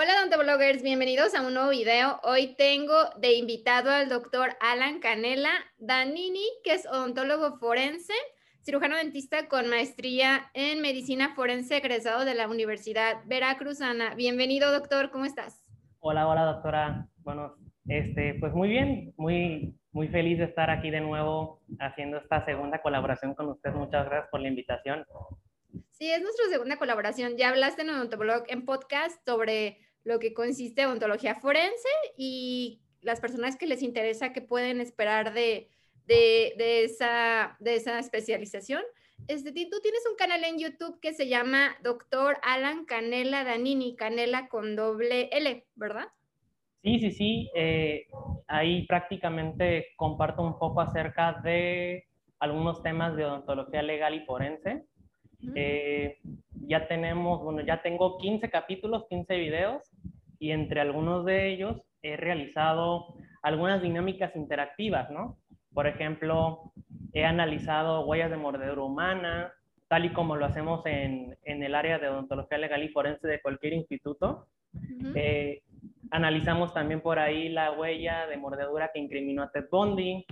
Hola odontobloggers, bienvenidos a un nuevo video. Hoy tengo de invitado al doctor Alan Canela Danini, que es odontólogo forense, cirujano dentista con maestría en medicina forense, egresado de la Universidad Veracruzana. Bienvenido, doctor, ¿cómo estás? Hola, hola, doctora. Bueno, este, pues muy bien, muy, muy feliz de estar aquí de nuevo haciendo esta segunda colaboración con usted. Muchas gracias por la invitación. Sí, es nuestra segunda colaboración. Ya hablaste en Odontoblog en podcast sobre lo que consiste odontología forense y las personas que les interesa que pueden esperar de, de, esa, de esa especialización. Este, tú tienes un canal en YouTube que se llama Doctor Alan Canela Danini, Canela con doble L, ¿verdad? Sí, sí, sí. Eh, ahí prácticamente comparto un poco acerca de algunos temas de odontología legal y forense. Eh, ya tenemos, bueno, ya tengo 15 capítulos, 15 videos y entre algunos de ellos he realizado algunas dinámicas interactivas, ¿no? Por ejemplo, he analizado huellas de mordedura humana, tal y como lo hacemos en, en el área de odontología legal y forense de cualquier instituto. Eh, analizamos también por ahí la huella de mordedura que incriminó a Ted Bundy.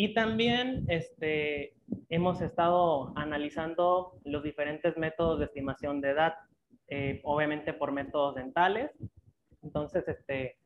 Y también este, hemos estado analizando los diferentes métodos de estimación de edad, eh, obviamente por métodos dentales. Entonces, este,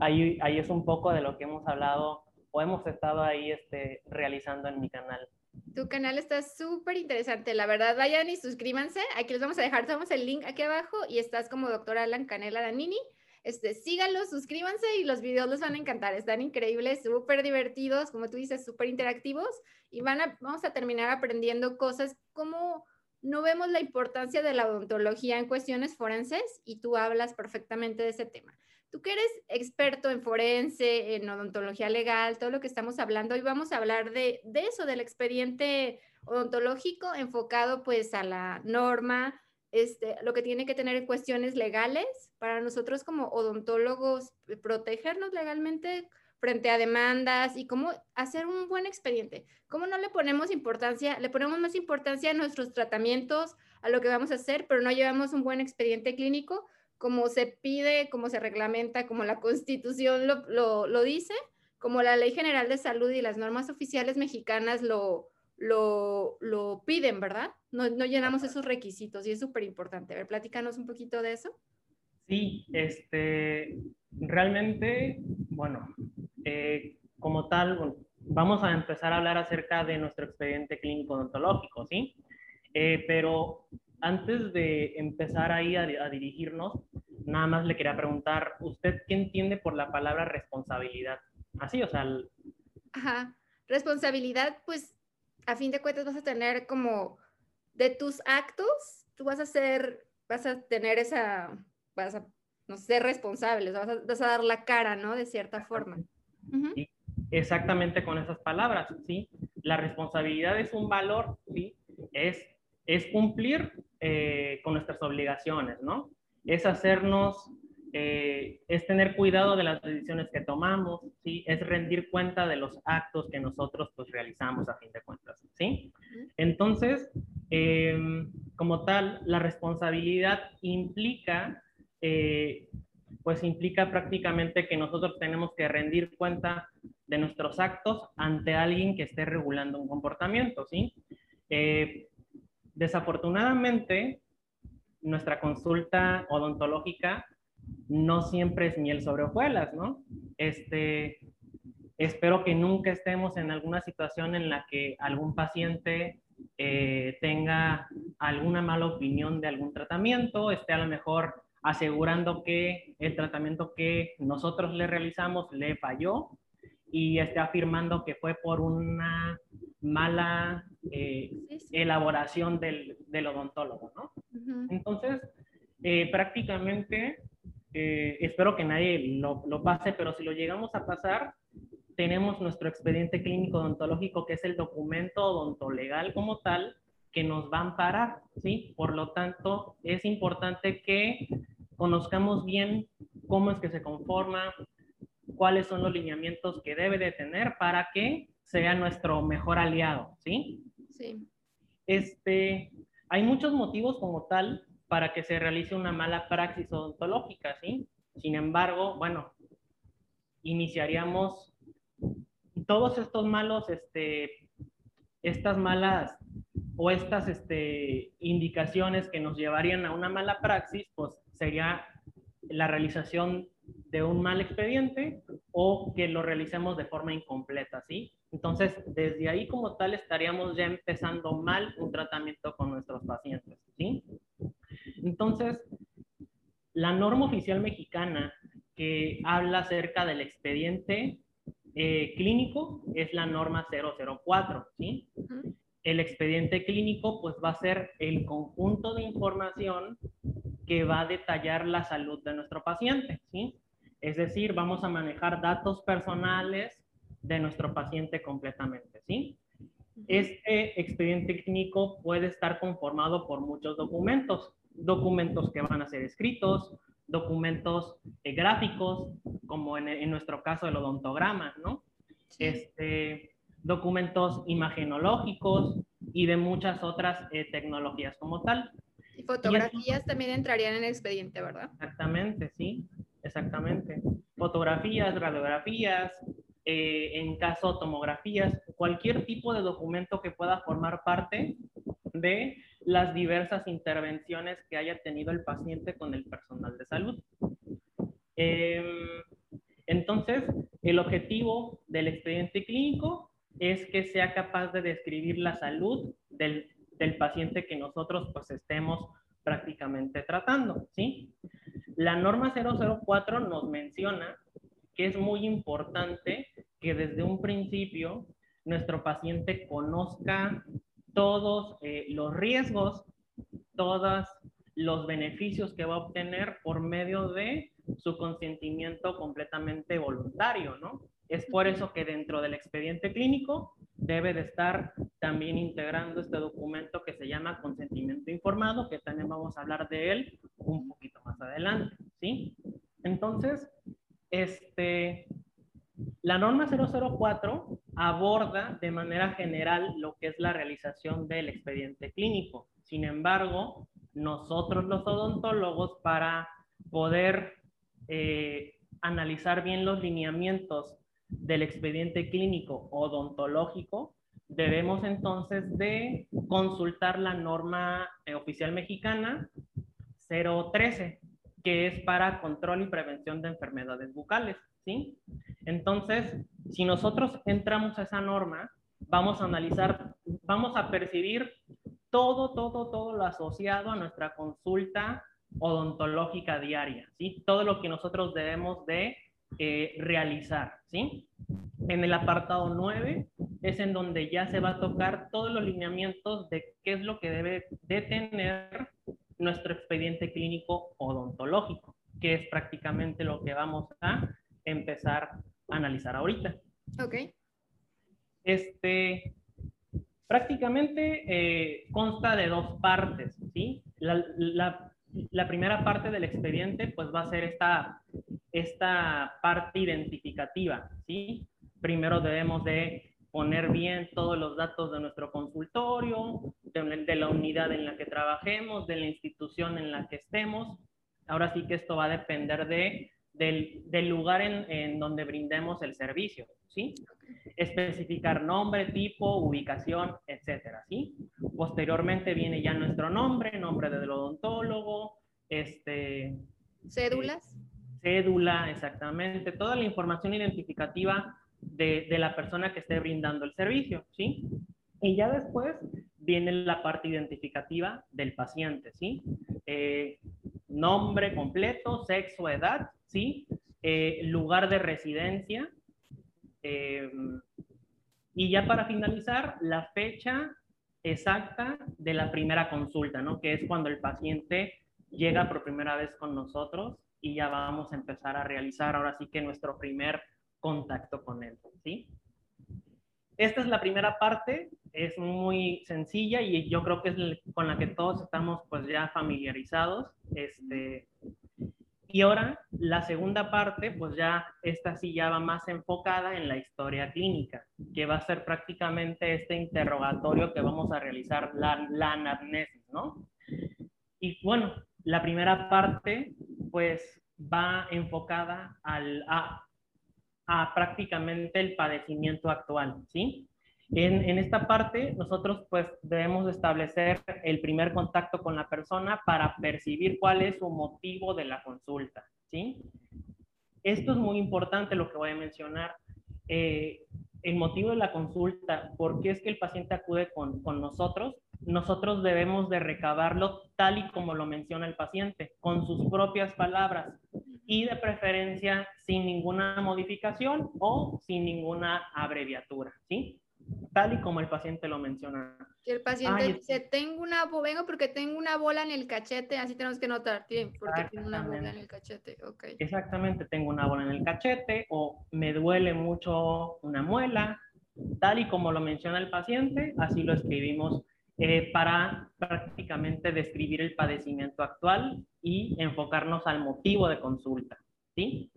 ahí, ahí es un poco de lo que hemos hablado o hemos estado ahí este, realizando en mi canal. Tu canal está súper interesante, la verdad. Vayan y suscríbanse. Aquí les vamos a dejar, el link aquí abajo y estás como doctor Alan Canela Danini. Este, síganlos, suscríbanse y los videos les van a encantar. Están increíbles, súper divertidos, como tú dices, súper interactivos y van a, vamos a terminar aprendiendo cosas como no vemos la importancia de la odontología en cuestiones forenses y tú hablas perfectamente de ese tema. Tú que eres experto en forense, en odontología legal, todo lo que estamos hablando, hoy vamos a hablar de, de eso, del expediente odontológico enfocado pues a la norma, este, lo que tiene que tener cuestiones legales para nosotros como odontólogos, eh, protegernos legalmente frente a demandas y cómo hacer un buen expediente. ¿Cómo no le ponemos importancia? Le ponemos más importancia a nuestros tratamientos, a lo que vamos a hacer, pero no llevamos un buen expediente clínico como se pide, como se reglamenta, como la constitución lo, lo dice, como la ley general de salud y las normas oficiales mexicanas lo, lo, lo piden, ¿verdad? No, no, llenamos esos requisitos y es súper importante. A ver, platícanos un poquito de eso. Sí, este, realmente, bueno, eh, como tal, vamos a empezar a hablar acerca de nuestro expediente clínico odontológico, ¿sí? Eh, pero antes de empezar ahí a, a, dirigirnos, nada más le quería preguntar, ¿usted qué entiende por la palabra responsabilidad? Así, o sea... El... Ajá, responsabilidad, pues a fin de cuentas vas a tener como de tus actos, tú vas a ser, vas a tener esa, vas a, no ser responsable, vas a, vas a dar la cara, ¿no? De cierta forma. sí, exactamente con esas palabras, ¿sí? La responsabilidad es un valor, ¿sí? Es, es cumplir eh, con nuestras obligaciones, ¿no? Es hacernos eh, es tener cuidado de las decisiones que tomamos, ¿sí? Es rendir cuenta de los actos que nosotros pues realizamos a fin de cuentas, ¿sí? Entonces, em, como tal, la responsabilidad implica, eh, pues implica prácticamente que nosotros tenemos que rendir cuenta de nuestros actos ante alguien que esté regulando un comportamiento, ¿sí? Eh, desafortunadamente, nuestra consulta odontológica no siempre es miel sobre hojuelas, ¿no? Este, espero que nunca estemos en alguna situación en la que algún paciente eh, tenga alguna mala opinión de algún tratamiento, esté a lo mejor asegurando que el tratamiento que nosotros le realizamos le falló y esté afirmando que fue por una mala eh, elaboración del, del, odontólogo, ¿no? Entonces, eh, prácticamente eh, espero que nadie lo, lo, pase, pero si lo llegamos a pasar, tenemos nuestro expediente clínico odontológico, que es el documento odontolegal como tal, que nos va a amparar, ¿sí? Por lo tanto, es importante que conozcamos bien cómo es que se conforma, cuáles son los lineamientos que debe de tener para que sea nuestro mejor aliado, ¿sí? Sí. Este, hay muchos motivos como tal para que se realice una mala praxis odontológica, ¿sí? Sin embargo, bueno, iniciaríamos todos estos malos, este, estas malas o estas este, indicaciones que nos llevarían a una mala praxis, pues sería la realización de un mal expediente o que lo realicemos de forma incompleta, ¿sí? Entonces, desde ahí como tal estaríamos ya empezando mal un tratamiento con nuestros pacientes, ¿sí? Entonces, la norma oficial mexicana que habla acerca del expediente eh, clínico es la norma 004, ¿sí? El expediente clínico pues va a ser el conjunto de información que va a detallar la salud de nuestro paciente, ¿sí? Es decir, vamos a manejar datos personales de nuestro paciente completamente, ¿sí? Este expediente clínico puede estar conformado por muchos documentos, documentos que van a ser escritos, documentos eh, gráficos, como en, nuestro caso el odontograma, ¿no? Este, documentos imagenológicos y de muchas otras eh, tecnologías como tal. Y fotografías también entrarían en el expediente, ¿verdad? Exactamente, sí, exactamente. Fotografías, radiografías, eh, en caso tomografías, cualquier tipo de documento que pueda formar parte de las diversas intervenciones que haya tenido el paciente con el personal de salud. Em, entonces, el objetivo del expediente clínico es que sea capaz de describir la salud del, del paciente que nosotros pues estemos prácticamente tratando, ¿sí? La norma 004 nos menciona que es muy importante que desde un principio nuestro paciente conozca todos eh, los riesgos, todos los beneficios que va a obtener por medio de su consentimiento completamente voluntario, ¿no? Es por eso que dentro del expediente clínico debe de estar también integrando este documento que se llama consentimiento informado, que también vamos a hablar de él un poquito más adelante, ¿sí? Entonces, este, la norma 004 aborda de manera general lo que es la realización del expediente clínico. Sin embargo, nosotros los odontólogos para poder eh, analizar bien los lineamientos del expediente clínico odontológico, debemos entonces de consultar la norma eh, oficial mexicana 013, que es para control y prevención de enfermedades bucales, ¿sí? Entonces, si nosotros entramos a esa norma, vamos a analizar, vamos a percibir todo, todo, todo lo asociado a nuestra consulta odontológica diaria, ¿sí? Todo lo que nosotros debemos de eh, realizar, ¿sí? En el apartado 9 es en donde ya se va a tocar todos los lineamientos de qué es lo que debe de tener nuestro expediente clínico odontológico, que es prácticamente lo que vamos a empezar analizar ahorita. Ok. Este, prácticamente eh, consta de dos partes, ¿sí? La, la, la, primera parte del expediente, pues va a ser esta, esta parte identificativa, ¿sí? Primero debemos de poner bien todos los datos de nuestro consultorio, de, de la unidad en la que trabajemos, de la institución en la que estemos. Ahora sí que esto va a depender de del, del lugar en, en, donde brindemos el servicio, ¿sí? Especificar nombre, tipo, ubicación, etcétera, ¿sí? Posteriormente viene ya nuestro nombre, nombre del odontólogo, este... Cédulas. Eh, cédula, exactamente, toda la información identificativa de, de la persona que esté brindando el servicio, ¿sí? Y ya después viene la parte identificativa del paciente, ¿sí? Eh, nombre completo, sexo, edad, ¿sí? Eh, lugar de residencia. Eh, y ya para finalizar, la fecha exacta de la primera consulta, ¿no? Que es cuando el paciente llega por primera vez con nosotros y ya vamos a empezar a realizar ahora sí que nuestro primer contacto con él, ¿sí? Esta es la primera parte, es muy sencilla y yo creo que es con la que todos estamos pues ya familiarizados. Este, y ahora la segunda parte, pues ya esta sí ya va más enfocada en la historia clínica, que va a ser prácticamente este interrogatorio que vamos a realizar, la, la anamnesis, ¿no? y bueno, la primera parte pues va enfocada al, a, a prácticamente el padecimiento actual, ¿sí? En, en, esta parte, nosotros pues debemos establecer el primer contacto con la persona para percibir cuál es su motivo de la consulta, ¿sí? Esto es muy importante lo que voy a mencionar. Eh, el motivo de la consulta, por qué es que el paciente acude con, con nosotros, nosotros debemos de recabarlo tal y como lo menciona el paciente, con sus propias palabras y de preferencia sin ninguna modificación o sin ninguna abreviatura, ¿sí? Tal y como el paciente lo menciona. Si el paciente dice, tengo una, vengo porque tengo una bola en el cachete, así tenemos que notar, porque tengo una bola en el cachete, ok. Exactamente, tengo una bola en el cachete o me duele mucho una muela, tal y como lo menciona el paciente, así lo escribimos eh, para prácticamente describir el padecimiento actual y enfocarnos al motivo de consulta. ¿sí?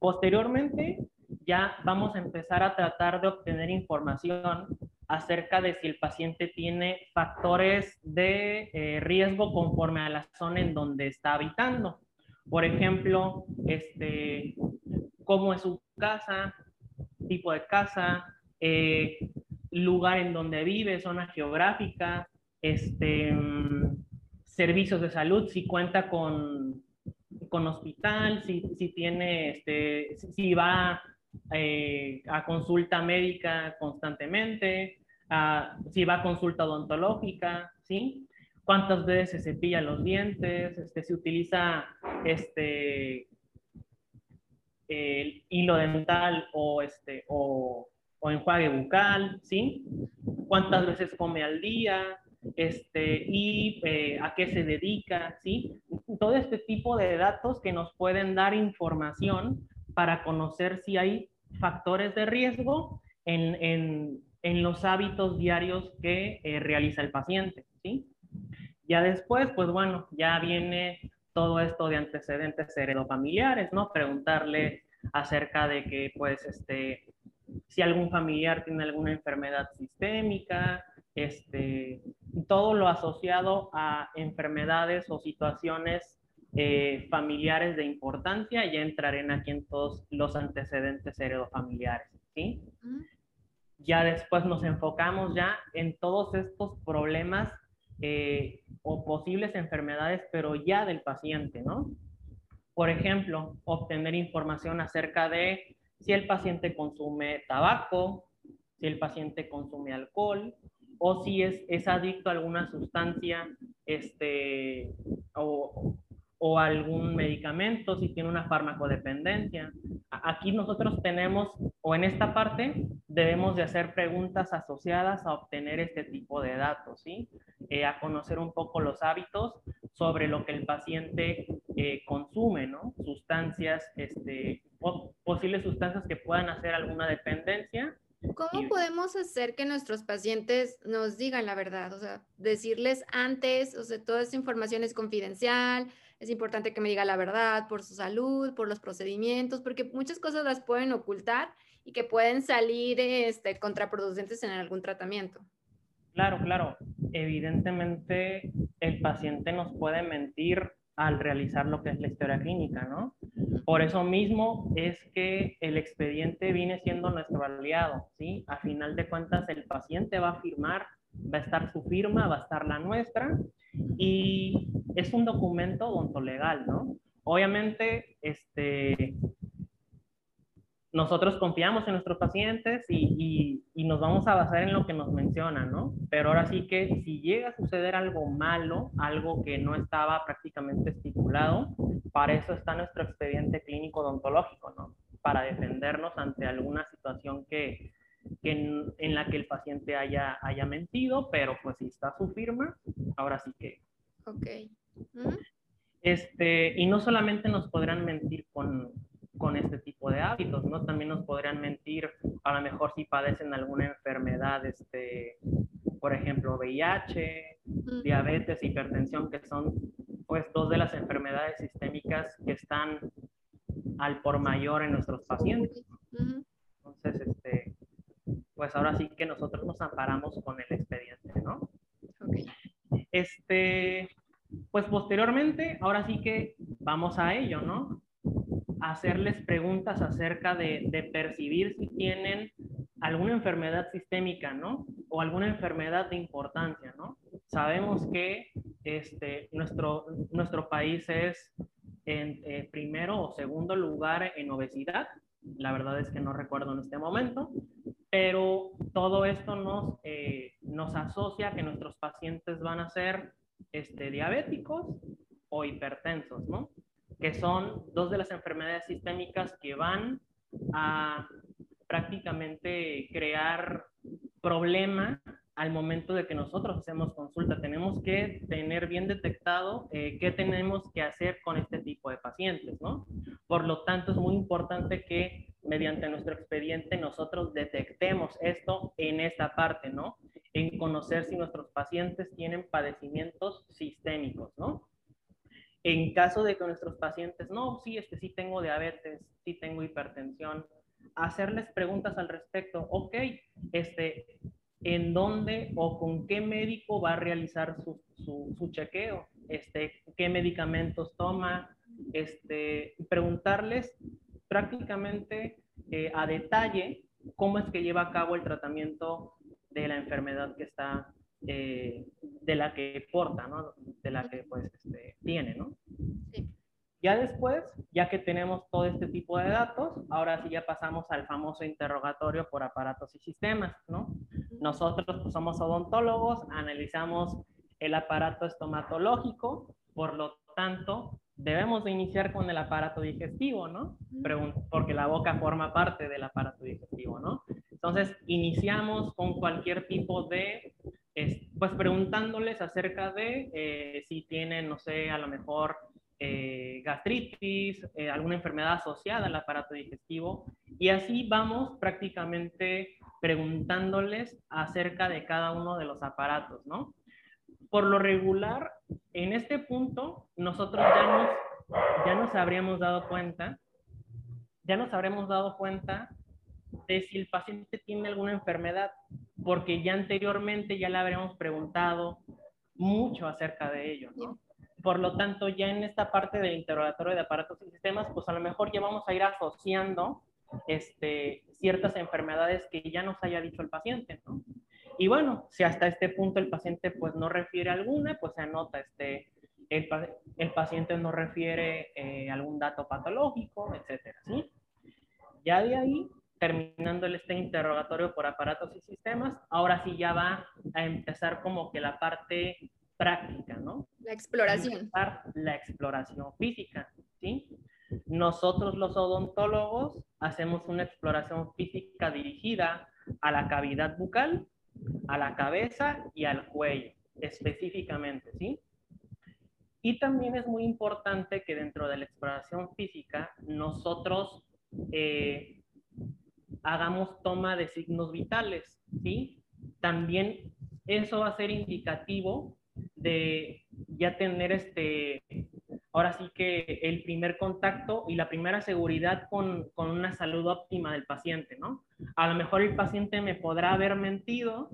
Posteriormente, ya vamos a empezar a tratar de obtener información acerca de si el paciente tiene factores de eh, riesgo conforme a la zona en donde está habitando. Por ejemplo, este, cómo es su casa, tipo de casa, eh, lugar en donde vive, zona geográfica, este, mm, servicios de salud, si cuenta con, con hospital, si, si tiene, este, si va eh, a consulta médica constantemente, si va a consulta odontológica, ¿sí? Cuántas veces se cepilla los dientes, este, si utiliza este, el hilo dental o, este, o o enjuague bucal, ¿sí? ¿Cuántas veces come al día? Este, y eh, a qué se dedica, ¿sí? Todo este tipo de datos que nos pueden dar información para conocer si hay factores de riesgo en, en, en los hábitos diarios que eh, realiza el paciente, ¿sí? Ya después, pues bueno, ya viene todo esto de antecedentes heredofamiliares, ¿no? Preguntarle acerca de que, pues, este, si algún familiar tiene alguna enfermedad sistémica, este, todo lo asociado a enfermedades o situaciones eh, familiares de importancia, ya entraré aquí en todos los antecedentes heredofamiliares, ¿sí? Ya después nos enfocamos ya en todos estos problemas eh, o posibles enfermedades, pero ya del paciente, ¿no? Por ejemplo, obtener información acerca de si el paciente consume tabaco, si el paciente consume alcohol o si es, es adicto a alguna sustancia este, o, o algún medicamento, si tiene una farmacodependencia. Aquí nosotros tenemos, o en esta parte, debemos de hacer preguntas asociadas a obtener este tipo de datos, ¿sí? Eh, a conocer un poco los hábitos sobre lo que el paciente eh, consume, ¿no? Sustancias, este, posibles sustancias que puedan hacer alguna dependencia. ¿Cómo podemos hacer que nuestros pacientes nos digan la verdad? O sea, decirles antes, o sea, toda esta información es confidencial, es importante que me diga la verdad por su salud, por los procedimientos, porque muchas cosas las pueden ocultar y que pueden salir este, contraproducentes en algún tratamiento. Claro, claro. Evidentemente el paciente nos puede mentir al realizar lo que es la historia clínica, ¿no? Por eso mismo es que el expediente viene siendo nuestro aliado, ¿sí? A final de cuentas, el paciente va a firmar, va a estar su firma, va a estar la nuestra, y es un documento odontolegal, ¿no? Obviamente, este, nosotros confiamos en nuestros pacientes y, y, nos vamos a basar en lo que nos mencionan, ¿no? Pero ahora sí que si llega a suceder algo malo, algo que no estaba prácticamente estipulado, para eso está nuestro expediente clínico odontológico, ¿no? Para defendernos ante alguna situación que, que en, en, la que el paciente haya, haya mentido, pero pues si está su firma, ahora sí que. Ok. Este, y no solamente nos podrán mentir con, con este tipo de hábitos, ¿no? También nos podrían mentir, a lo mejor si padecen alguna enfermedad, este, por ejemplo, VIH, diabetes, hipertensión, que son pues dos de las enfermedades sistémicas que están al por mayor en nuestros pacientes. Entonces, este, pues ahora sí que nosotros nos amparamos con el expediente, ¿no? Okay. Este, pues posteriormente, ahora sí que vamos a ello, ¿no? Hacerles preguntas acerca de, de percibir si tienen alguna enfermedad sistémica, ¿no? O alguna enfermedad de importancia, ¿no? Sabemos que este, nuestro, nuestro país es en eh, primero o segundo lugar en obesidad. La verdad es que no recuerdo en este momento, pero todo esto nos, eh, nos asocia que nuestros pacientes van a ser este, diabéticos o hipertensos, ¿no? Que son dos de las enfermedades sistémicas que van a prácticamente crear problema al momento de que nosotros hacemos consulta. Tenemos que tener bien detectado eh, qué tenemos que hacer con este tipo de pacientes, ¿no? Por lo tanto, es muy importante que mediante nuestro expediente nosotros detectemos esto en esta parte, ¿no? En conocer si nuestros pacientes tienen padecimientos sistémicos, ¿no? En caso de que nuestros pacientes, no, sí, este sí tengo diabetes, sí tengo hipertensión, hacerles preguntas al respecto. Ok, este, ¿en dónde o con qué médico va a realizar su, su, chequeo? Este, ¿Qué medicamentos toma? Este, preguntarles prácticamente eh, a detalle cómo es que lleva a cabo el tratamiento de la enfermedad que está, eh, de la que porta, ¿no? De la que pues este, tiene, ¿no? Sí. Ya después, ya que tenemos todo este tipo de datos, ahora sí ya pasamos al famoso interrogatorio por aparatos y sistemas, ¿no? Nosotros pues, somos odontólogos, analizamos el aparato estomatológico, por lo tanto, debemos de iniciar con el aparato digestivo, ¿no? Porque la boca forma parte del aparato digestivo, ¿no? Entonces, iniciamos con cualquier tipo de, pues preguntándoles acerca de eh, si tienen, no sé, a lo mejor eh, gastritis, eh, alguna enfermedad asociada al aparato digestivo. Y así vamos prácticamente preguntándoles acerca de cada uno de los aparatos, ¿no? Por lo regular, en este punto, nosotros ya nos, ya nos habríamos dado cuenta, ya nos habremos dado cuenta de si el paciente tiene alguna enfermedad, porque ya anteriormente ya le habríamos preguntado mucho acerca de ello. Por lo tanto, ya en esta parte del interrogatorio de aparatos y sistemas, pues a lo mejor ya vamos a ir asociando este, ciertas enfermedades que ya nos haya dicho el paciente, ¿no? Y bueno, si hasta este punto el paciente pues no refiere alguna, pues se anota este, el, el paciente no refiere eh, algún dato patológico, etcétera, ¿sí? Ya de ahí, terminando este interrogatorio por aparatos y sistemas, ahora sí ya va a empezar como que la parte práctica, ¿no? La exploración. La exploración física, ¿sí? Nosotros los odontólogos hacemos una exploración física dirigida a la cavidad bucal, a la cabeza y al cuello, específicamente, ¿sí? Y también es muy importante que dentro de la exploración física nosotros eh, hagamos toma de signos vitales, ¿sí? También eso va a ser indicativo de ya tener este, ahora sí que el primer contacto y la primera seguridad con, con, una salud óptima del paciente, ¿no? A lo mejor el paciente me podrá haber mentido,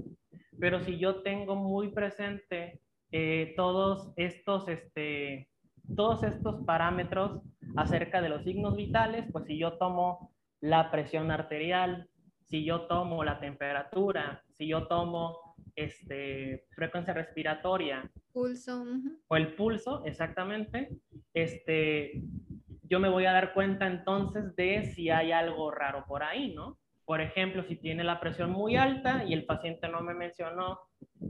pero si yo tengo muy presente eh, todos estos, este, todos estos parámetros acerca de los signos vitales, pues si yo tomo la presión arterial, si yo tomo la temperatura, si yo tomo este, frecuencia respiratoria. Pulso. O el pulso, exactamente. Este, yo me voy a dar cuenta entonces de si hay algo raro por ahí, ¿no? Por ejemplo, si tiene la presión muy alta y el paciente no me mencionó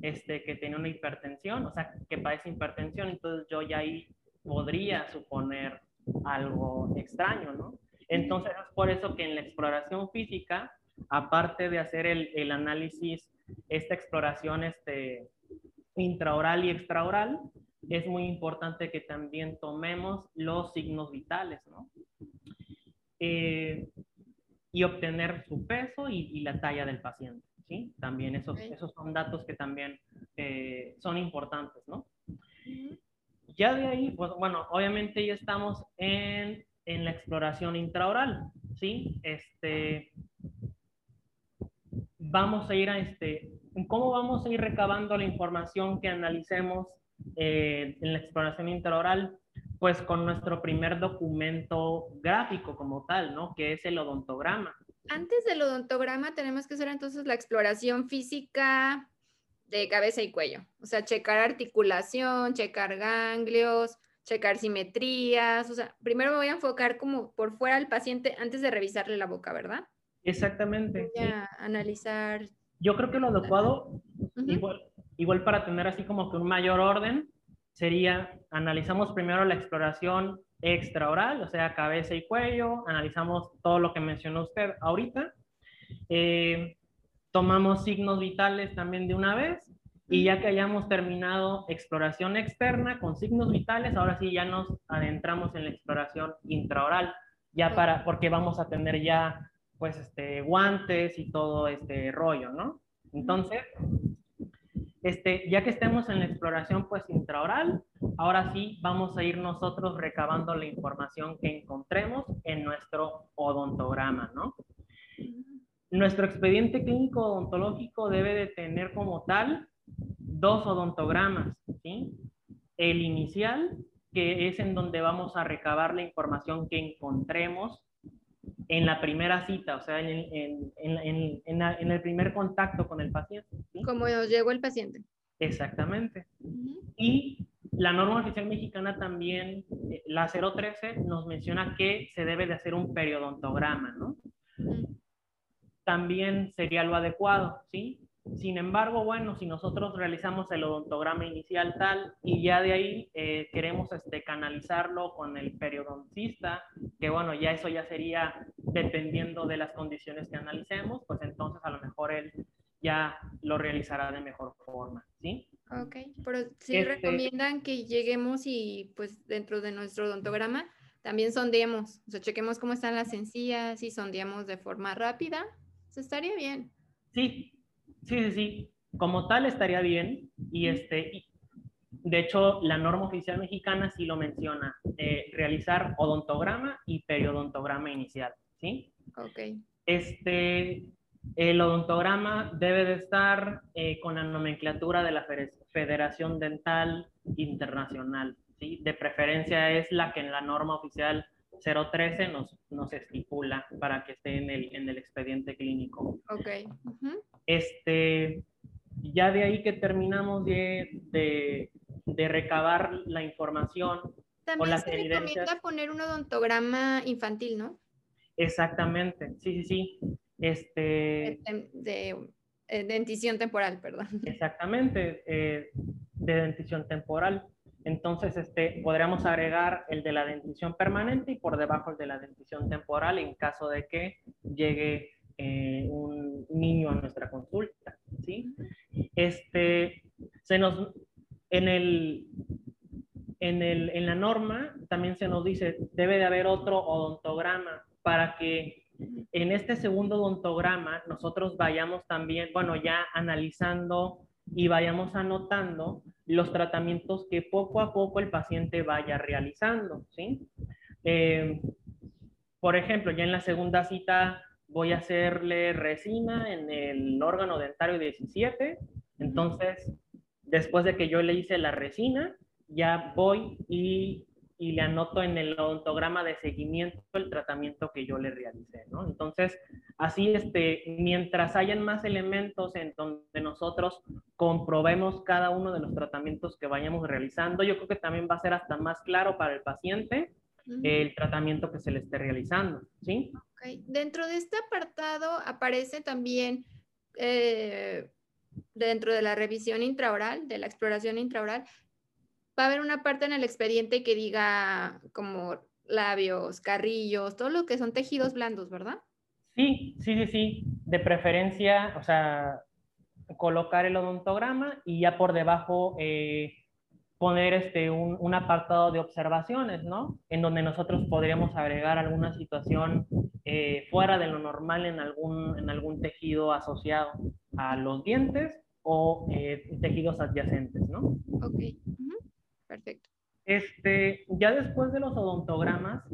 este, que tiene una hipertensión, o sea, que padece hipertensión, entonces yo ya ahí podría suponer algo extraño, ¿no? Entonces es por eso que en la exploración física, aparte de hacer el, el análisis esta exploración este, intraoral y extraoral, es muy importante que también tomemos los signos vitales, ¿no? Eh, y obtener su peso y, la talla del paciente, ¿sí? También esos, esos son datos que también eh, son importantes, ¿no? Ya de ahí, pues bueno, obviamente ya estamos en, en la exploración intraoral, ¿sí? Este, vamos a ir a este, cómo vamos a ir recabando la información que analicemos eh, en la exploración intraoral, pues con nuestro primer documento gráfico como tal, ¿no? Que es el odontograma. Antes del odontograma tenemos que hacer entonces la exploración física de cabeza y cuello, o sea, checar articulación, checar ganglios, checar simetrías, o sea, primero me voy a enfocar como por fuera al paciente antes de revisarle la boca, ¿verdad? Exactamente. Voy a analizar. Yo creo que lo adecuado, igual, igual para tener así como que un mayor orden, sería, analizamos primero la exploración extraoral, o sea, cabeza y cuello, analizamos todo lo que mencionó usted ahorita, eh, tomamos signos vitales también de una vez y ya que hayamos terminado exploración externa con signos vitales, ahora sí ya nos adentramos en la exploración intraoral, ya para, porque vamos a tener ya pues este guantes y todo este rollo, ¿no? Entonces, este, ya que estemos en la exploración pues intraoral, ahora sí vamos a ir nosotros recabando la información que encontremos en nuestro odontograma, ¿no? Nuestro expediente clínico odontológico debe de tener como tal dos odontogramas, ¿sí? El inicial, que es en donde vamos a recabar la información que encontremos en la primera cita, o sea, en, el primer contacto con el paciente. ¿sí? Como llegó el paciente. Exactamente. Y la norma oficial mexicana también, eh, la 013, nos menciona que se debe de hacer un periodontograma, ¿no? También sería lo adecuado, ¿sí? Sin embargo, bueno, si nosotros realizamos el odontograma inicial tal y ya de ahí eh, queremos este, canalizarlo con el periodoncista, que bueno, ya eso ya sería dependiendo de las condiciones que analicemos, pues entonces a lo mejor él ya lo realizará de mejor forma, ¿sí? Ok, pero sí este recomiendan que lleguemos y pues dentro de nuestro odontograma también sondeemos, o sea, chequemos cómo están las encías y sondeamos de forma rápida, eso estaría bien. Sí, Sí, sí, sí. Como tal estaría bien. Y este, de hecho, la norma oficial mexicana sí lo menciona. Eh, realizar odontograma y periodontograma inicial. ¿Sí? Ok. Este, el odontograma debe de estar eh, con la nomenclatura de la Federación Dental Internacional. ¿sí? De preferencia es la que en la norma oficial 013 nos, nos estipula para que esté en el, en el expediente clínico. Ok. Este, ya de ahí que terminamos de, de, de recabar la información. También las se recomienda poner un odontograma infantil, ¿no? Exactamente, sí, sí, sí. Este, de, de, eh, dentición temporal, perdón. Exactamente, eh, de dentición temporal. Entonces, este, podríamos agregar el de la dentición permanente y por debajo el de la dentición temporal en caso de que llegue eh, un niño a nuestra consulta, ¿sí? Este, se nos, en, el, en, el, en la norma también se nos dice, debe de haber otro odontograma para que en este segundo odontograma nosotros vayamos también, bueno, ya analizando y vayamos anotando los tratamientos que poco a poco el paciente vaya realizando, ¿sí? Eh, por ejemplo, ya en la segunda cita voy a hacerle resina en el órgano dentario 17, entonces, después de que yo le hice la resina, ya voy y y le anoto en el odontograma de seguimiento el tratamiento que yo le realicé, ¿no? Entonces, así, este, mientras hayan más elementos en donde nosotros comprobemos cada uno de los tratamientos que vayamos realizando, yo creo que también va a ser hasta más claro para el paciente el tratamiento que se le esté realizando, ¿sí? Dentro de este apartado aparece también... Eh, dentro de la revisión intraoral, de la exploración intraoral, va a haber una parte en el expediente que diga como labios, carrillos, todo lo que son tejidos blandos, ¿verdad? Sí, sí, sí, sí. De preferencia, o sea, colocar el odontograma y ya por debajo eh, poner este, un, apartado de observaciones, ¿no? En donde nosotros podríamos agregar alguna situación eh, fuera de lo normal en algún, en algún tejido asociado a los dientes o eh, tejidos adyacentes, ¿no? Ok. Perfecto. Este, ya después de los odontogramas,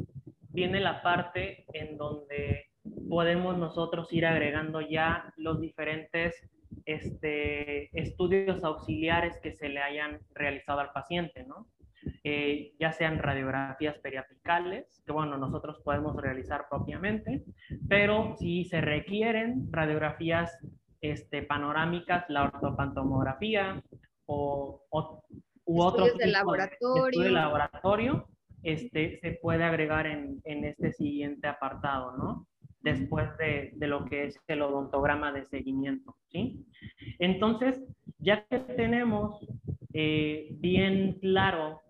viene la parte en donde podemos nosotros ir agregando ya los diferentes este, estudios auxiliares que se le hayan realizado al paciente, ¿no? Eh, ya sean radiografías periapicales, que bueno, nosotros podemos realizar propiamente, pero si se requieren radiografías este, panorámicas, la ortopantomografía o, u otro tipo de laboratorio, de, laboratorio este, se puede agregar en, en, este siguiente apartado, ¿no? Después de, de, lo que es el odontograma de seguimiento, ¿sí? Entonces, ya que tenemos eh, bien claro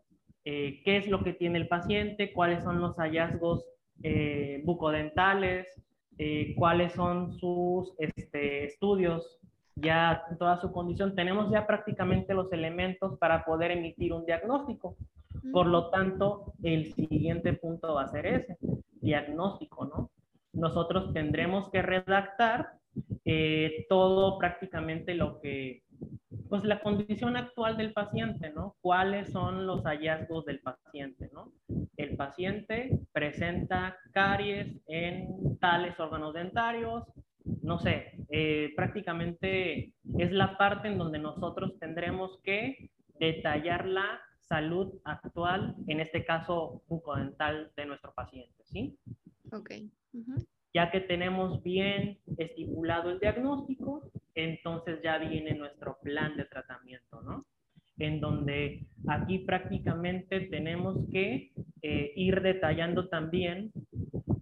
eh, qué es lo que tiene el paciente, cuáles son los hallazgos eh, bucodentales, cuáles son sus este, estudios, ya toda su condición. Tenemos ya prácticamente los elementos para poder emitir un diagnóstico. Por lo tanto, el siguiente punto va a ser ese, diagnóstico, ¿no? Nosotros tendremos que redactar todo prácticamente lo que pues la condición actual del paciente, ¿no? ¿Cuáles son los hallazgos del paciente, ¿no? El paciente presenta caries en tales órganos dentarios, no sé, eh, prácticamente es la parte en donde nosotros tendremos que detallar la salud actual, en este caso bucodental de nuestro paciente, ¿sí? Ok. Ya que tenemos bien estipulado el diagnóstico, entonces ya viene nuestro plan de tratamiento, ¿no? En donde aquí prácticamente tenemos que eh, ir detallando también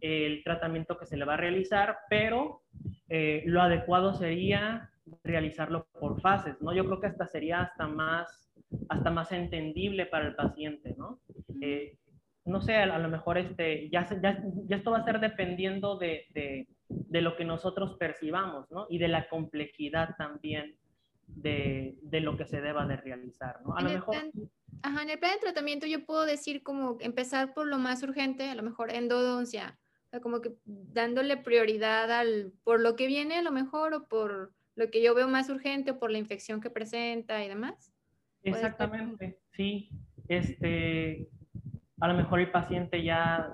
el tratamiento que se le va a realizar, pero eh, lo adecuado sería realizarlo por fases, ¿no? Yo creo que hasta sería hasta más, hasta más entendible para el paciente, ¿no? Eh, no sé, a, lo mejor este, ya, ya, ya, esto va a ser dependiendo de, de de lo que nosotros percibamos, ¿no? Y de la complejidad también de, de lo que se deba de realizar, ¿no? A lo mejor... ajá, en el plan de tratamiento yo puedo decir como empezar por lo más urgente, a lo mejor endodoncia, o sea, como que dándole prioridad al, por lo que viene a lo mejor o por lo que yo veo más urgente o por la infección que presenta y demás. Exactamente, sí. Este, a lo mejor el paciente ya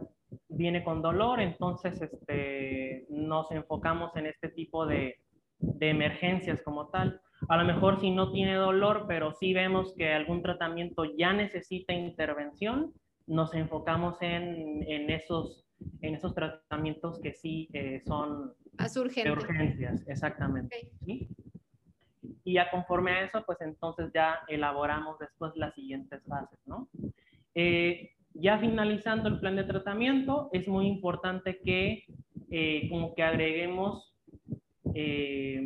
viene con dolor, entonces este, nos enfocamos en este tipo de, de, emergencias como tal. A lo mejor si no tiene dolor, pero sí vemos que algún tratamiento ya necesita intervención, nos enfocamos en, en esos, en esos tratamientos que sí eh, son de urgencias, exactamente. ¿sí? Y ya conforme a eso, pues entonces ya elaboramos después las siguientes fases, ¿no? Eh, ya finalizando el plan de tratamiento, es muy importante que eh, como que agreguemos eh,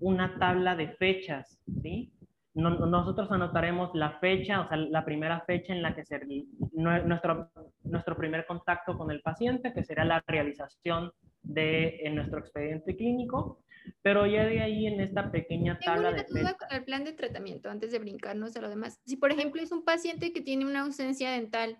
una tabla de fechas, ¿sí? nosotros anotaremos la fecha, o sea, la primera fecha en la que se nuestro, nuestro primer contacto con el paciente, que será la realización de en nuestro expediente clínico, pero ya de ahí en esta pequeña tabla de duda con el plan de tratamiento antes de brincarnos a lo demás. Si por ejemplo es un paciente que tiene una ausencia dental,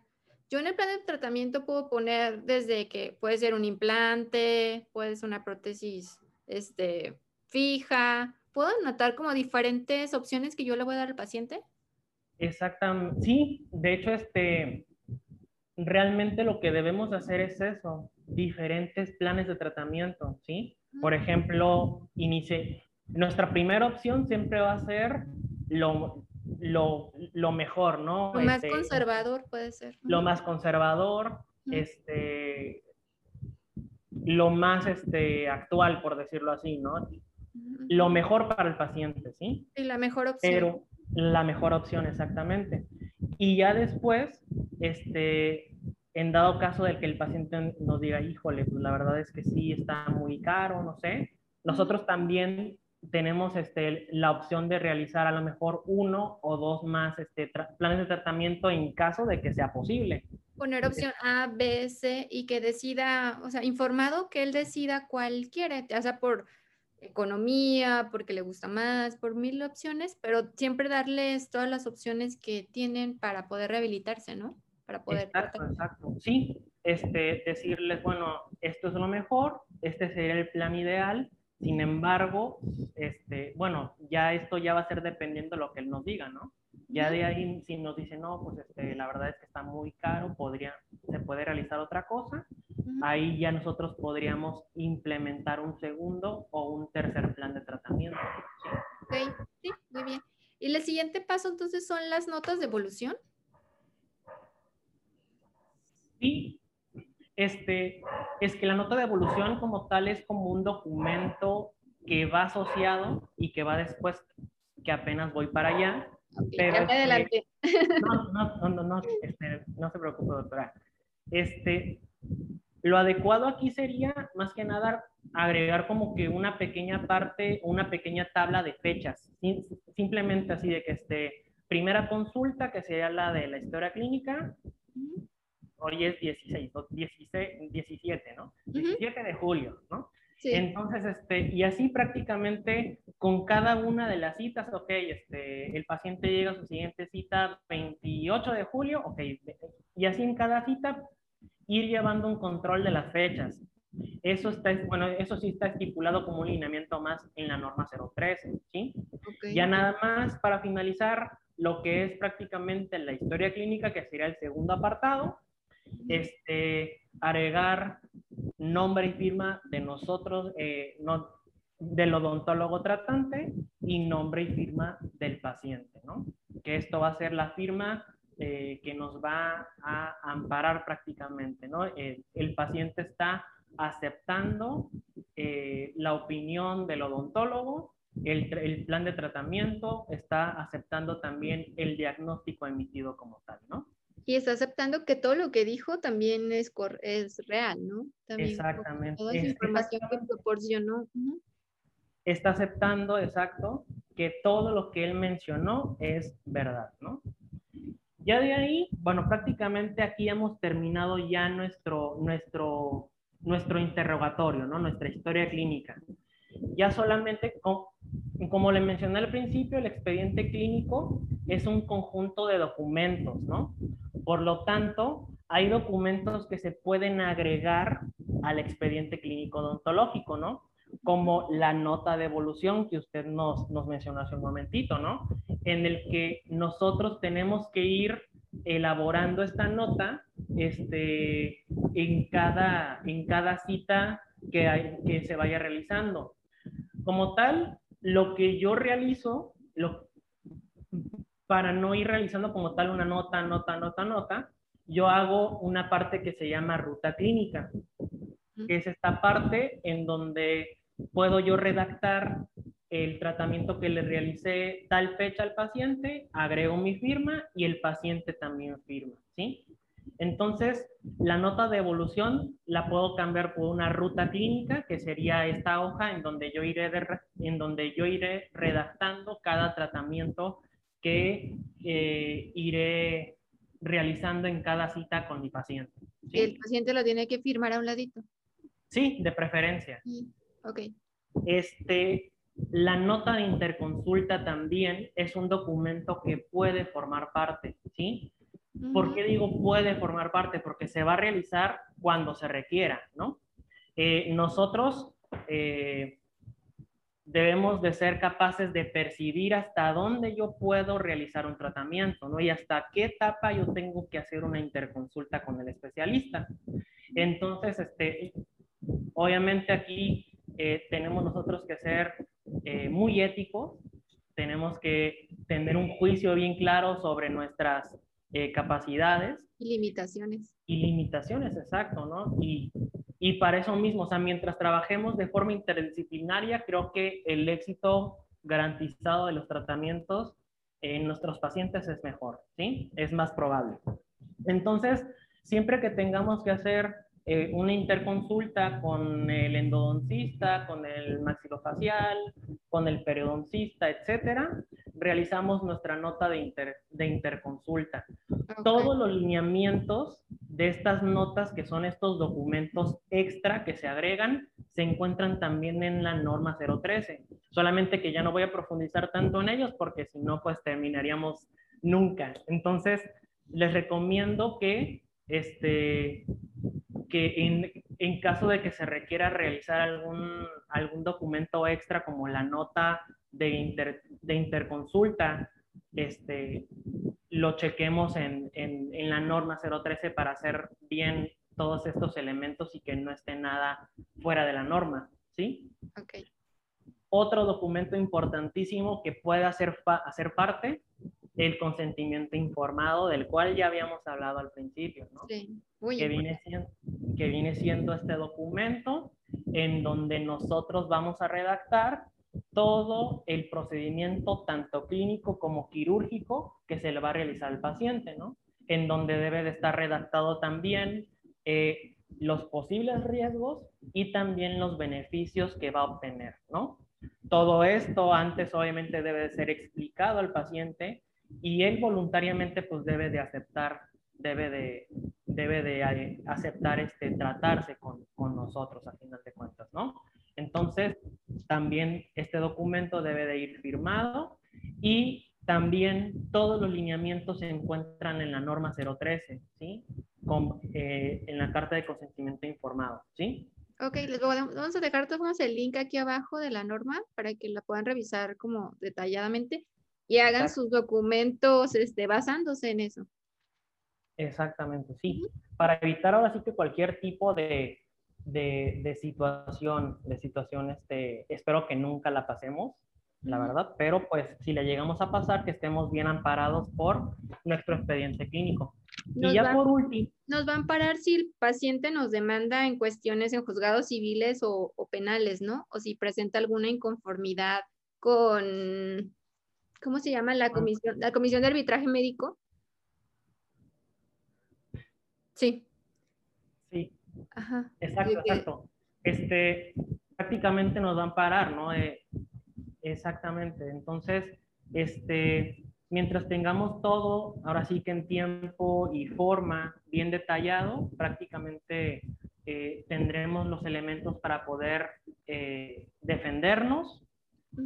yo en el plan de tratamiento puedo poner desde que puede ser un implante, puede ser una prótesis este, fija. ¿Puedo anotar como diferentes opciones que yo le voy a dar al paciente? Exactamente. Sí, de hecho, este, realmente lo que debemos hacer es eso, diferentes planes de tratamiento, ¿sí? Por ejemplo, inicie, nuestra primera opción siempre va a ser lo, lo, lo mejor, ¿no? Lo más este, conservador puede ser. Lo más conservador, este, lo más este, actual, por decirlo así, ¿no? Lo mejor para el paciente, ¿sí? Y la mejor opción. Pero la mejor opción, exactamente. Y ya después, este, en dado caso de que el paciente nos diga, híjole, pues la verdad es que sí está muy caro, no sé, nosotros también tenemos este, la opción de realizar a lo mejor uno o dos más este, planes de tratamiento en caso de que sea posible. Poner opción A, B, C y que decida, o sea, informado que él decida cuál quiere, o sea, por economía, porque le gusta más, por mil opciones, pero siempre darles todas las opciones que tienen para poder rehabilitarse, ¿no? Para poder. Exacto, exacto. Sí, este, decirles, bueno, esto es lo mejor, este sería el plan ideal, sin embargo, este, bueno, ya esto ya va a ser dependiendo de lo que él nos diga, ¿no? Ya de ahí, si nos dice, no, pues este, la verdad es que está muy caro, podría, se puede realizar otra cosa. ahí ya nosotros podríamos implementar un segundo o un tercer plan de tratamiento. Ok, sí, muy bien. ¿Y el siguiente paso entonces son las notas de evolución? Sí, este, es que la nota de evolución como tal es como un documento que va asociado y que va después, que apenas voy para allá. pero este, adelante. No, no, no, no, este, no se preocupe, doctora. Este, lo adecuado aquí sería, más que nada, agregar como que una pequeña parte, una pequeña tabla de fechas. Simplemente así de que este, primera consulta, que sería la de la historia clínica, hoy es 16, 16 17, ¿no? 17 de julio, ¿no? Entonces, este, y así prácticamente con cada una de las citas, ok, este, el paciente llega a su siguiente cita 28 de julio, ok, y así en cada cita ir llevando un control de las fechas. Eso, está, bueno, eso sí está estipulado como un lineamiento más en la norma 013, ¿sí? Ya nada más para finalizar lo que es prácticamente la historia clínica, que sería el segundo apartado, este, agregar nombre y firma de nosotros, eh, no, del odontólogo tratante y nombre y firma del paciente, ¿no? Que esto va a ser la firma eh, que nos va a amparar prácticamente, ¿no? el paciente está aceptando eh, la opinión del odontólogo, el, el, plan de tratamiento, está aceptando también el diagnóstico emitido como tal, ¿no? Y está aceptando que todo lo que dijo también es, es real, ¿no? Exactamente. Toda esa información que proporcionó. Está aceptando, exacto, que todo lo que él mencionó es verdad, ¿no? Ya de ahí, bueno, prácticamente aquí hemos terminado ya nuestro, nuestro, nuestro interrogatorio, ¿no? Nuestra historia clínica. Ya solamente, como, le mencioné al principio, el expediente clínico es un conjunto de documentos, ¿no? Por lo tanto, hay documentos que se pueden agregar al expediente clínico odontológico, ¿no? Como la nota de evolución que usted nos, nos mencionó hace un momentito, ¿no? En el que nosotros tenemos que ir elaborando esta nota este, en, cada, en cada cita que se vaya realizando. Como tal, lo que yo realizo, lo, para no ir realizando como tal una nota, nota, nota, nota, yo hago una parte que se llama ruta clínica, que es esta parte en donde puedo yo redactar el tratamiento que le realicé tal fecha al paciente, agrego mi firma y el paciente también firma, ¿sí? Entonces, la nota de evolución la puedo cambiar por una ruta clínica, que sería esta hoja en donde yo iré, en donde yo iré redactando cada tratamiento que eh, iré realizando en cada cita con mi paciente. ¿El paciente lo tiene que firmar a un ladito? Sí, de preferencia. Ok. Este, la nota de interconsulta también es un documento que puede formar parte, ¿sí? ¿Por qué digo puede formar parte? Porque se va a realizar cuando se requiera, ¿no? Eh, nosotros eh, debemos de ser capaces de percibir hasta dónde yo puedo realizar un tratamiento, ¿no? Y hasta qué etapa yo tengo que hacer una interconsulta con el especialista. Entonces, este, obviamente aquí eh, tenemos nosotros que ser muy éticos, tenemos que tener un juicio bien claro sobre nuestras eh, capacidades. Y limitaciones. Y limitaciones, exacto, ¿no? Y y para eso mismo, o sea, mientras trabajemos de forma interdisciplinaria, creo que el éxito garantizado de los tratamientos en nuestros pacientes es mejor, ¿sí? Es más probable. Entonces, siempre que tengamos que hacer eh, una interconsulta con el endodoncista, con el maxilofacial, con el periodoncista, etcétera, realizamos nuestra nota de, de interconsulta. Todos los lineamientos de estas notas, que son estos documentos extra que se agregan, se encuentran también en la norma 013. Solamente que ya no voy a profundizar tanto en ellos porque si no, pues terminaríamos nunca. Entonces, les recomiendo que este, que en, caso de que se requiera realizar algún, algún documento extra como la nota de, de interconsulta, este, lo chequemos en, en, la norma 013 para hacer bien todos estos elementos y que no esté nada fuera de la norma, ¿sí? Ok. Otro documento importantísimo que puede hacer, hacer parte, el consentimiento informado, del cual ya habíamos hablado al principio, ¿no? Sí, que, viene siendo, que viene siendo este documento en donde nosotros vamos a redactar todo el procedimiento, tanto clínico como quirúrgico, que se le va a realizar al paciente, ¿no? En donde debe de estar redactado también eh, los posibles riesgos y también los beneficios que va a obtener, ¿no? Todo esto antes obviamente debe de ser explicado al paciente y él voluntariamente pues debe de aceptar, debe de, debe de eh, aceptar este, tratarse con, con nosotros a final de cuentas, ¿no? Entonces, también este documento debe de ir firmado y también todos los lineamientos se encuentran en la norma 013, ¿sí? Con, eh, en la carta de consentimiento informado, ¿sí? Ok, les vamos a dejar todos el link aquí abajo de la norma para que la puedan revisar como detalladamente y hagan sus documentos este, basándose en eso. Exactamente, sí. Para evitar ahora sí que cualquier tipo de, de, situación, de situación, este, espero que nunca la pasemos, la verdad, pero pues si la llegamos a pasar, que estemos bien amparados por nuestro expediente clínico. y ya por último. Nos va a amparar si el paciente nos demanda en cuestiones en juzgados civiles o, o penales, ¿no? O si presenta alguna inconformidad con, ¿cómo se llama? La comisión, la comisión de arbitraje médico. Sí. Ajá. Exacto, exacto. Este, prácticamente nos van a parar, ¿no? Eh, exactamente. Entonces, este, mientras tengamos todo, ahora sí que en tiempo y forma bien detallado, prácticamente eh, tendremos los elementos para poder eh, defendernos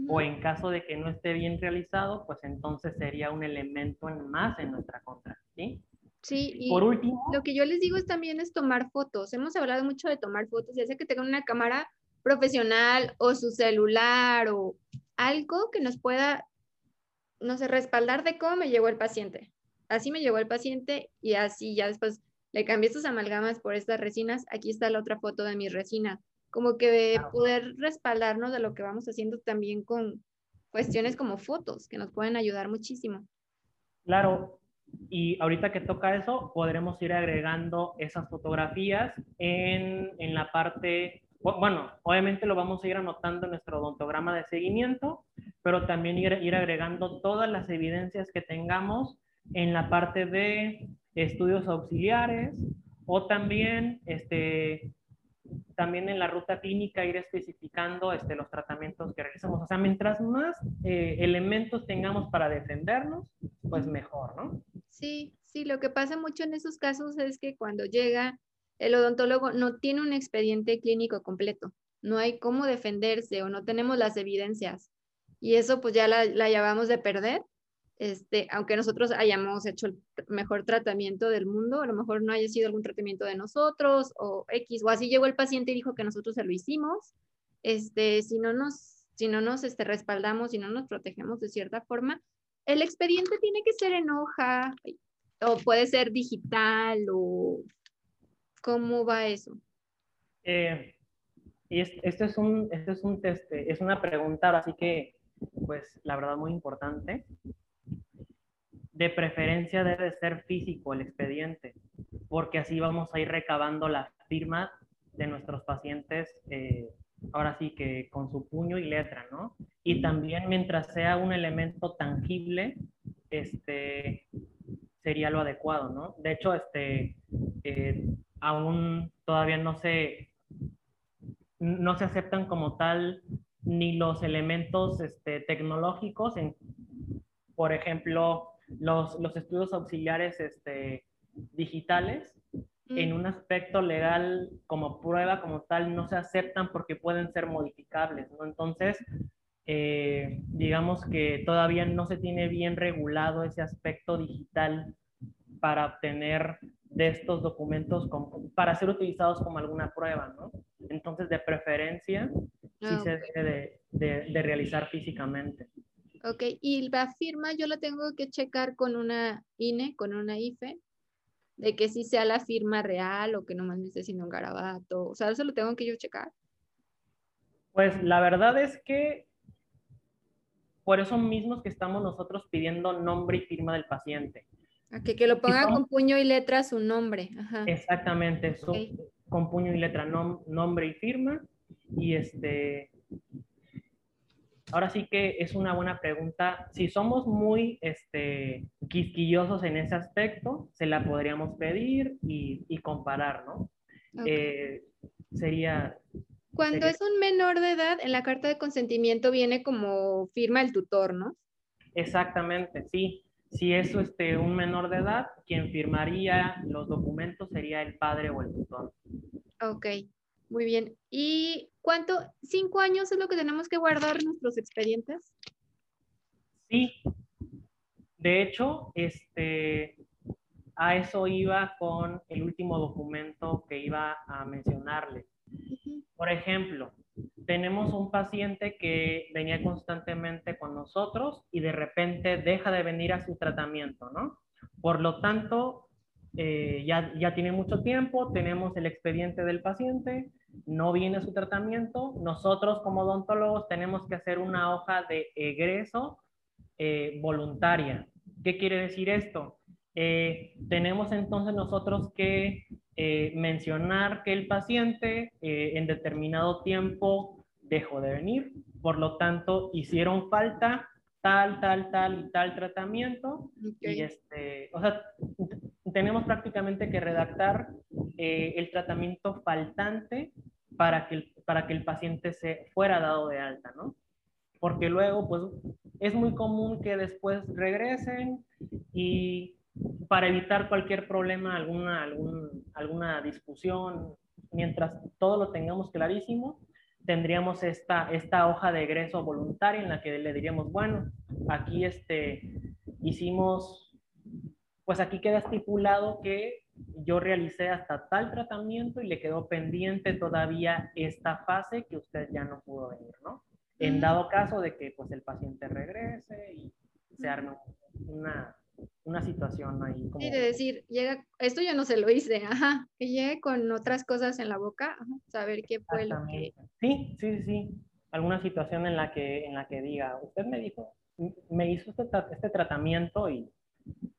o en caso de que no esté bien realizado, pues entonces sería un elemento más en nuestra contra, ¿sí? Sí, y Por último, lo que yo les digo es también es tomar fotos. Hemos hablado mucho de tomar fotos, ya sea que tengan una cámara profesional o su celular o algo que nos pueda, no sé, respaldar de cómo me llegó el paciente. Así me llegó el paciente y así ya después le cambié estos amalgamas por estas resinas. Aquí está la otra foto de mis resinas. Como que poder respaldarnos de lo que vamos haciendo también con cuestiones como fotos que nos pueden ayudar muchísimo. Claro, y ahorita que toca eso, podremos ir agregando esas fotografías en, en la parte, bueno, obviamente lo vamos a ir anotando en nuestro odontograma de seguimiento, pero también ir, ir agregando todas las evidencias que tengamos en la parte de estudios auxiliares o también este, también en la ruta clínica ir especificando este, los tratamientos que realizamos. O sea, mientras más eh, elementos tengamos para defendernos, pues mejor, ¿no? Sí, sí, lo que pasa mucho en esos casos es que cuando llega el odontólogo no tiene un expediente clínico completo, no hay cómo defenderse o no tenemos las evidencias. Y eso pues ya la, la llevamos de perder este, aunque nosotros hayamos hecho el mejor tratamiento del mundo, a lo mejor no haya sido algún tratamiento de nosotros o X, o así llegó el paciente y dijo que nosotros se lo hicimos, este, si no nos, si no nos este, respaldamos, si no nos protegemos de cierta forma, el expediente tiene que ser en hoja o puede ser digital o cómo va eso. Eh, y este es un, este es un test, es una pregunta, así que, pues, la verdad muy importante de preferencia debe ser físico el expediente, porque así vamos a ir recabando la firma de nuestros pacientes, eh, ahora sí que con su puño y letra, ¿no? Y también mientras sea un elemento tangible, este, sería lo adecuado, ¿no? De hecho, este, eh, aún todavía no se, no se aceptan como tal ni los elementos este, tecnológicos, en, por ejemplo, los, los estudios auxiliares este, digitales en mm. un aspecto legal como prueba como tal no se aceptan porque pueden ser modificables, ¿no? Entonces, eh, digamos que todavía no se tiene bien regulado ese aspecto digital para obtener de estos documentos para ser utilizados como alguna prueba, ¿no? Entonces, de preferencia, sí ah, se debe de, de realizar físicamente. Ok, y la firma yo la tengo que checar con una INE, con una IFE. de que sí sea la firma real o que nomás me esté haciendo un garabato. O sea, eso lo tengo que yo checar. Pues la verdad es que por eso mismos que estamos nosotros pidiendo nombre y firma del paciente. que, que lo ponga con puño y letra su nombre. Exactamente, con puño y letra, nombre y firma. Y este, ahora sí que es una buena pregunta. Si somos muy este, quisquillosos en ese aspecto, se la podríamos pedir y, comparar, ¿no? Eh, sería... Cuando es un menor de edad, en la carta de consentimiento viene como firma el tutor, ¿no? Exactamente, sí. Si es este, un menor de edad, quien firmaría los documentos sería el padre o el tutor. Ok. Muy bien. ¿Y cuánto? ¿Cinco años es lo que tenemos que guardar nuestros expedientes? Sí. De hecho, este, a eso iba con el último documento que iba a mencionarle. Por ejemplo, tenemos un paciente que venía constantemente con nosotros y de repente deja de venir a su tratamiento, ¿no? Por lo tanto, eh, ya, ya tiene mucho tiempo, tenemos el expediente del paciente, no viene su tratamiento, nosotros como odontólogos tenemos que hacer una hoja de egreso eh, voluntaria. ¿Qué quiere decir esto? Eh, tenemos entonces nosotros que mencionar que el paciente en determinado tiempo dejó de venir, por lo tanto hicieron falta tal, tal, tal y tal tratamiento. Y este, o sea, tenemos prácticamente que redactar eh, el tratamiento faltante para que, el, para que el paciente se fuera dado de alta, ¿no? Porque luego, pues, es muy común que después regresen y para evitar cualquier problema, alguna, alguna discusión, mientras todo lo tengamos clarísimo, tendríamos esta, esta hoja de egreso voluntaria en la que le diríamos, bueno, aquí este, hicimos, pues aquí queda estipulado que yo realicé hasta tal tratamiento y le quedó pendiente todavía esta fase que usted ya no pudo venir, ¿no? En dado caso de que pues el paciente regrese y se arme una, una situación ahí. Como... Sí, de decir, llega, esto yo no se lo hice, ajá, que llegue con otras cosas en la boca, saber qué fue lo que... Sí, sí, sí, alguna situación en la que, en la que diga, usted me dijo, me hizo este, este tratamiento y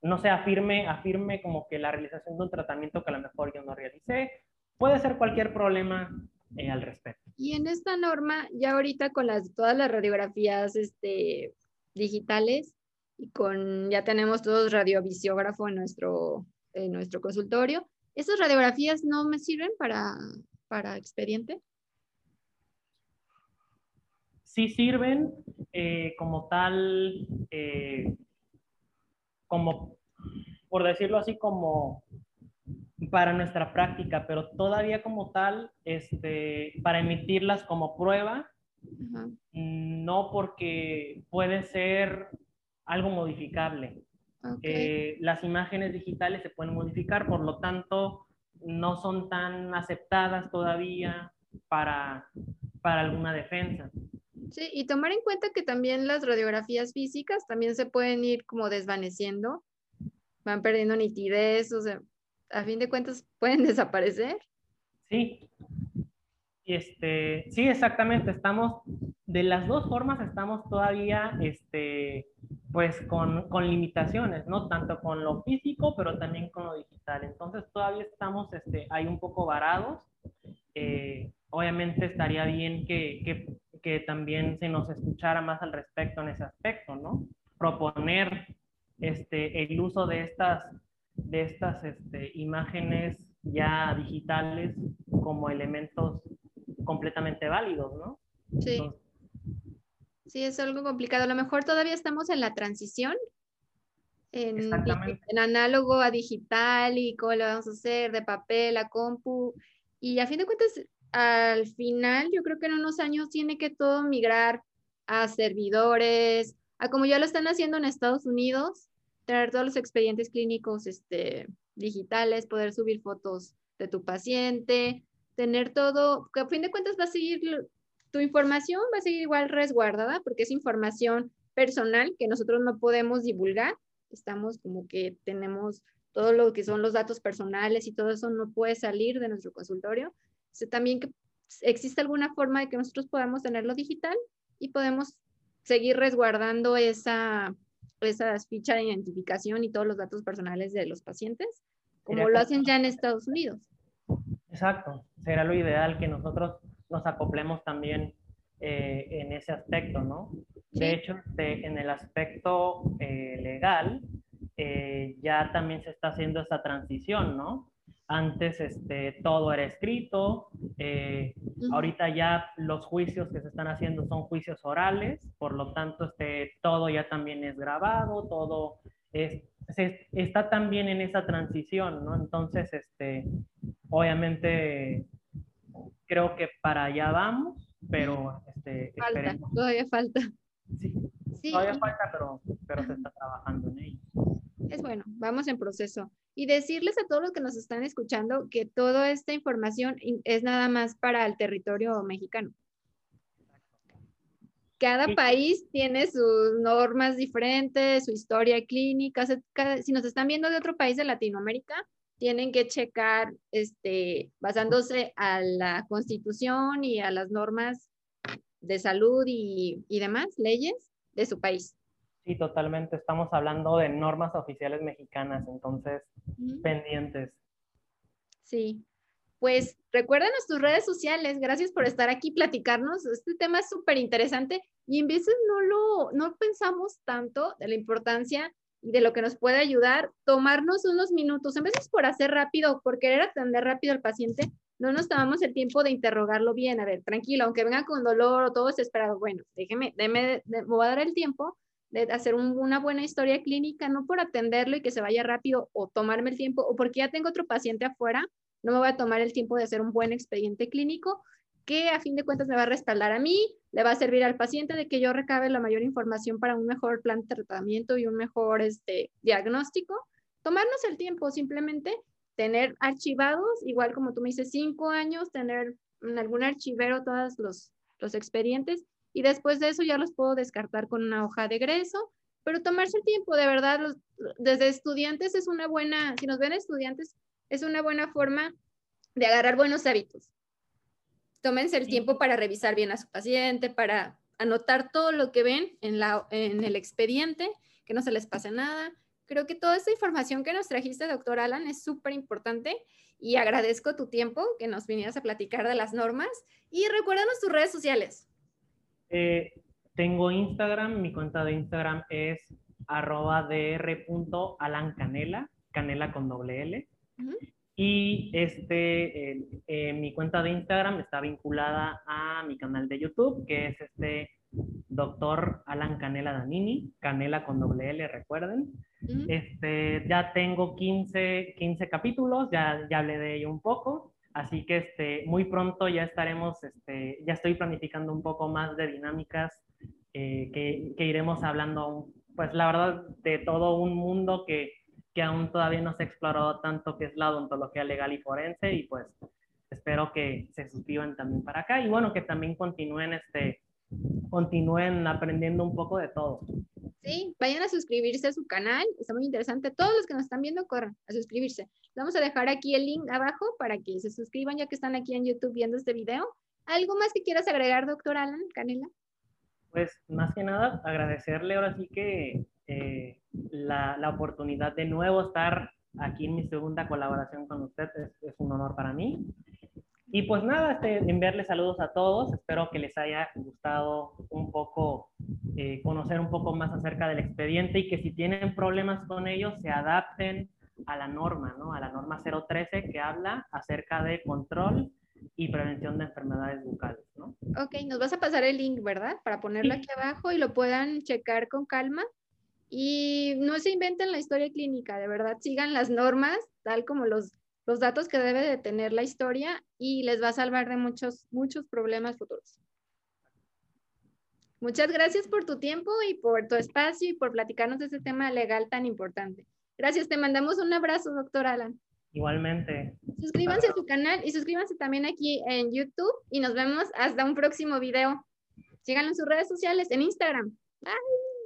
no sé, afirme, afirme como que la realización de un tratamiento que a lo mejor yo no realicé, puede ser cualquier problema eh, al respecto. Y en esta norma, ya ahorita con las, todas las radiografías este, digitales, y con, ya tenemos todos radiovisiógrafo en nuestro, en nuestro consultorio. ¿Esas radiografías no me sirven para, para expediente? Sí sirven eh, como tal, eh, como, por decirlo así, como para nuestra práctica, pero todavía como tal, este, para emitirlas como prueba, no porque puede ser algo modificable. Eh, las imágenes digitales se pueden modificar, por lo tanto, no son tan aceptadas todavía para, para alguna defensa. Sí, y tomar en cuenta que también las radiografías físicas también se pueden ir como desvaneciendo, van perdiendo nitidez, o sea, a fin de cuentas pueden desaparecer. Sí, este, sí, exactamente, estamos, de las dos formas estamos todavía, este, pues con, con, limitaciones, ¿no? Tanto con lo físico, pero también con lo digital. Entonces todavía estamos este, ahí un poco varados. Eh, obviamente estaría bien que, que, que, también se nos escuchara más al respecto en ese aspecto, ¿no? Proponer este, el uso de estas, de estas este, imágenes ya digitales como elementos completamente válidos, ¿no? Sí. Sí, es algo complicado. A lo mejor todavía estamos en la transición, en, en, análogo a digital y cómo lo vamos a hacer, de papel a compu. Y a fin de cuentas, al final, yo creo que en unos años tiene que todo migrar a servidores, a como ya lo están haciendo en Estados Unidos, tener todos los expedientes clínicos este, digitales, poder subir fotos de tu paciente, tener todo, que a fin de cuentas va a seguir tu información va a seguir igual resguardada porque es información personal que nosotros no podemos divulgar. Estamos como que tenemos todo lo que son los datos personales y todo eso no puede salir de nuestro consultorio. También que existe alguna forma de que nosotros podamos tenerlo digital y podemos seguir resguardando esa, esas fichas de identificación y todos los datos personales de los pacientes, como lo hacen ya en Estados Unidos. Exacto, será lo ideal que nosotros nos acoplemos también eh, en ese aspecto, ¿no? De hecho, en el aspecto eh, legal, eh, ya también se está haciendo esa transición, ¿no? Antes este, todo era escrito, ahorita ya los juicios que se están haciendo son juicios orales, por lo tanto este, todo ya también es grabado, todo es, está también en esa transición, ¿no? Entonces, este, obviamente, creo que para allá vamos, pero este, falta, todavía falta. Sí, todavía falta, pero, pero se está trabajando en ello. Es bueno, vamos en proceso. Y decirles a todos los que nos están escuchando que toda esta información es nada más para el territorio mexicano. Cada país tiene sus normas diferentes, su historia clínica. Si nos están viendo de otro país de Latinoamérica, tienen que checar, este, basándose a la constitución y a las normas de salud y, y demás, leyes de su país. Sí, totalmente. Estamos hablando de normas oficiales mexicanas, entonces, pendientes. Sí. Pues recuérdanos tus redes sociales. Gracias por estar aquí, platicarnos. Este tema es súper interesante y en veces no lo no pensamos tanto de la importancia y de lo que nos puede ayudar, tomarnos unos minutos, en veces por hacer rápido, por querer atender rápido al paciente, no nos tomamos el tiempo de interrogarlo bien. A ver, tranquilo, aunque venga con dolor o todo desesperado, bueno, déjeme, déme, me voy a dar el tiempo de hacer una buena historia clínica, no por atenderlo y que se vaya rápido o tomarme el tiempo, o porque ya tengo otro paciente afuera, no me voy a tomar el tiempo de hacer un buen expediente clínico que a fin de cuentas me va a respaldar a mí, le va a servir al paciente de que yo recabe la mayor información para un mejor plan de tratamiento y un mejor este, diagnóstico. Tomarnos el tiempo, simplemente tener archivados, igual como tú me dices, cinco años, tener en algún archivero todos los, los expedientes y después de eso ya los puedo descartar con una hoja de egreso, pero tomarse el tiempo, de verdad, desde estudiantes es una buena, si nos ven estudiantes, es una buena forma de agarrar buenos hábitos. Tómense el tiempo para revisar bien a su paciente, para anotar todo lo que ven en, la, en el expediente, que no se les pase nada. Creo que toda esta información que nos trajiste, doctor Alan, es súper importante y agradezco tu tiempo que nos vinieras a platicar de las normas. Y recuérdanos tus redes sociales. Eh, tengo Instagram, mi cuenta de Instagram es arroba dr.alancanela, canela con doble L. Y este, eh, mi cuenta de Instagram está vinculada a mi canal de YouTube, que es este doctor Alan Canela Danini, Canela con doble L, recuerden. este, ya tengo 15, 15 capítulos, ya, ya hablé de ello un poco. Así que este, muy pronto ya estaremos, este, ya estoy planificando un poco más de dinámicas eh, que, que, iremos hablando, pues la verdad, de todo un mundo que, que aún todavía no se ha explorado tanto, que es la odontología legal y forense, y pues espero que se suscriban también para acá y bueno, que también continúen, este, continúen aprendiendo un poco de todo. Sí, vayan a suscribirse a su canal, está muy interesante. Todos los que nos están viendo, corran a suscribirse. Vamos a dejar aquí el link abajo para que se suscriban ya que están aquí en YouTube viendo este video. ¿Algo más que quieras agregar, doctor Alan Canela? Pues más que nada agradecerle ahora sí que eh, la, la, oportunidad de nuevo estar aquí en mi segunda colaboración con usted es, es un honor para mí. Y pues nada, este, enviarles saludos a todos. Espero que les haya gustado un poco eh, conocer un poco más acerca del expediente y que si tienen problemas con ellos se adapten a la norma, ¿no? A la norma 013 que habla acerca de control y prevención de enfermedades bucales, ¿no? Ok, nos vas a pasar el link, ¿verdad? Para ponerlo aquí abajo y lo puedan checar con calma. Y no se inventen la historia clínica, de verdad, sigan las normas tal como los los datos que debe de tener la historia y les va a salvar de muchos, muchos problemas futuros. Muchas gracias por tu tiempo y por tu espacio y por platicarnos de este tema legal tan importante. Gracias, te mandamos un abrazo, doctor Alan. Igualmente. Suscríbanse a su canal y suscríbanse también aquí en YouTube y nos vemos hasta un próximo video. Síganlo en sus redes sociales, en Instagram. Bye.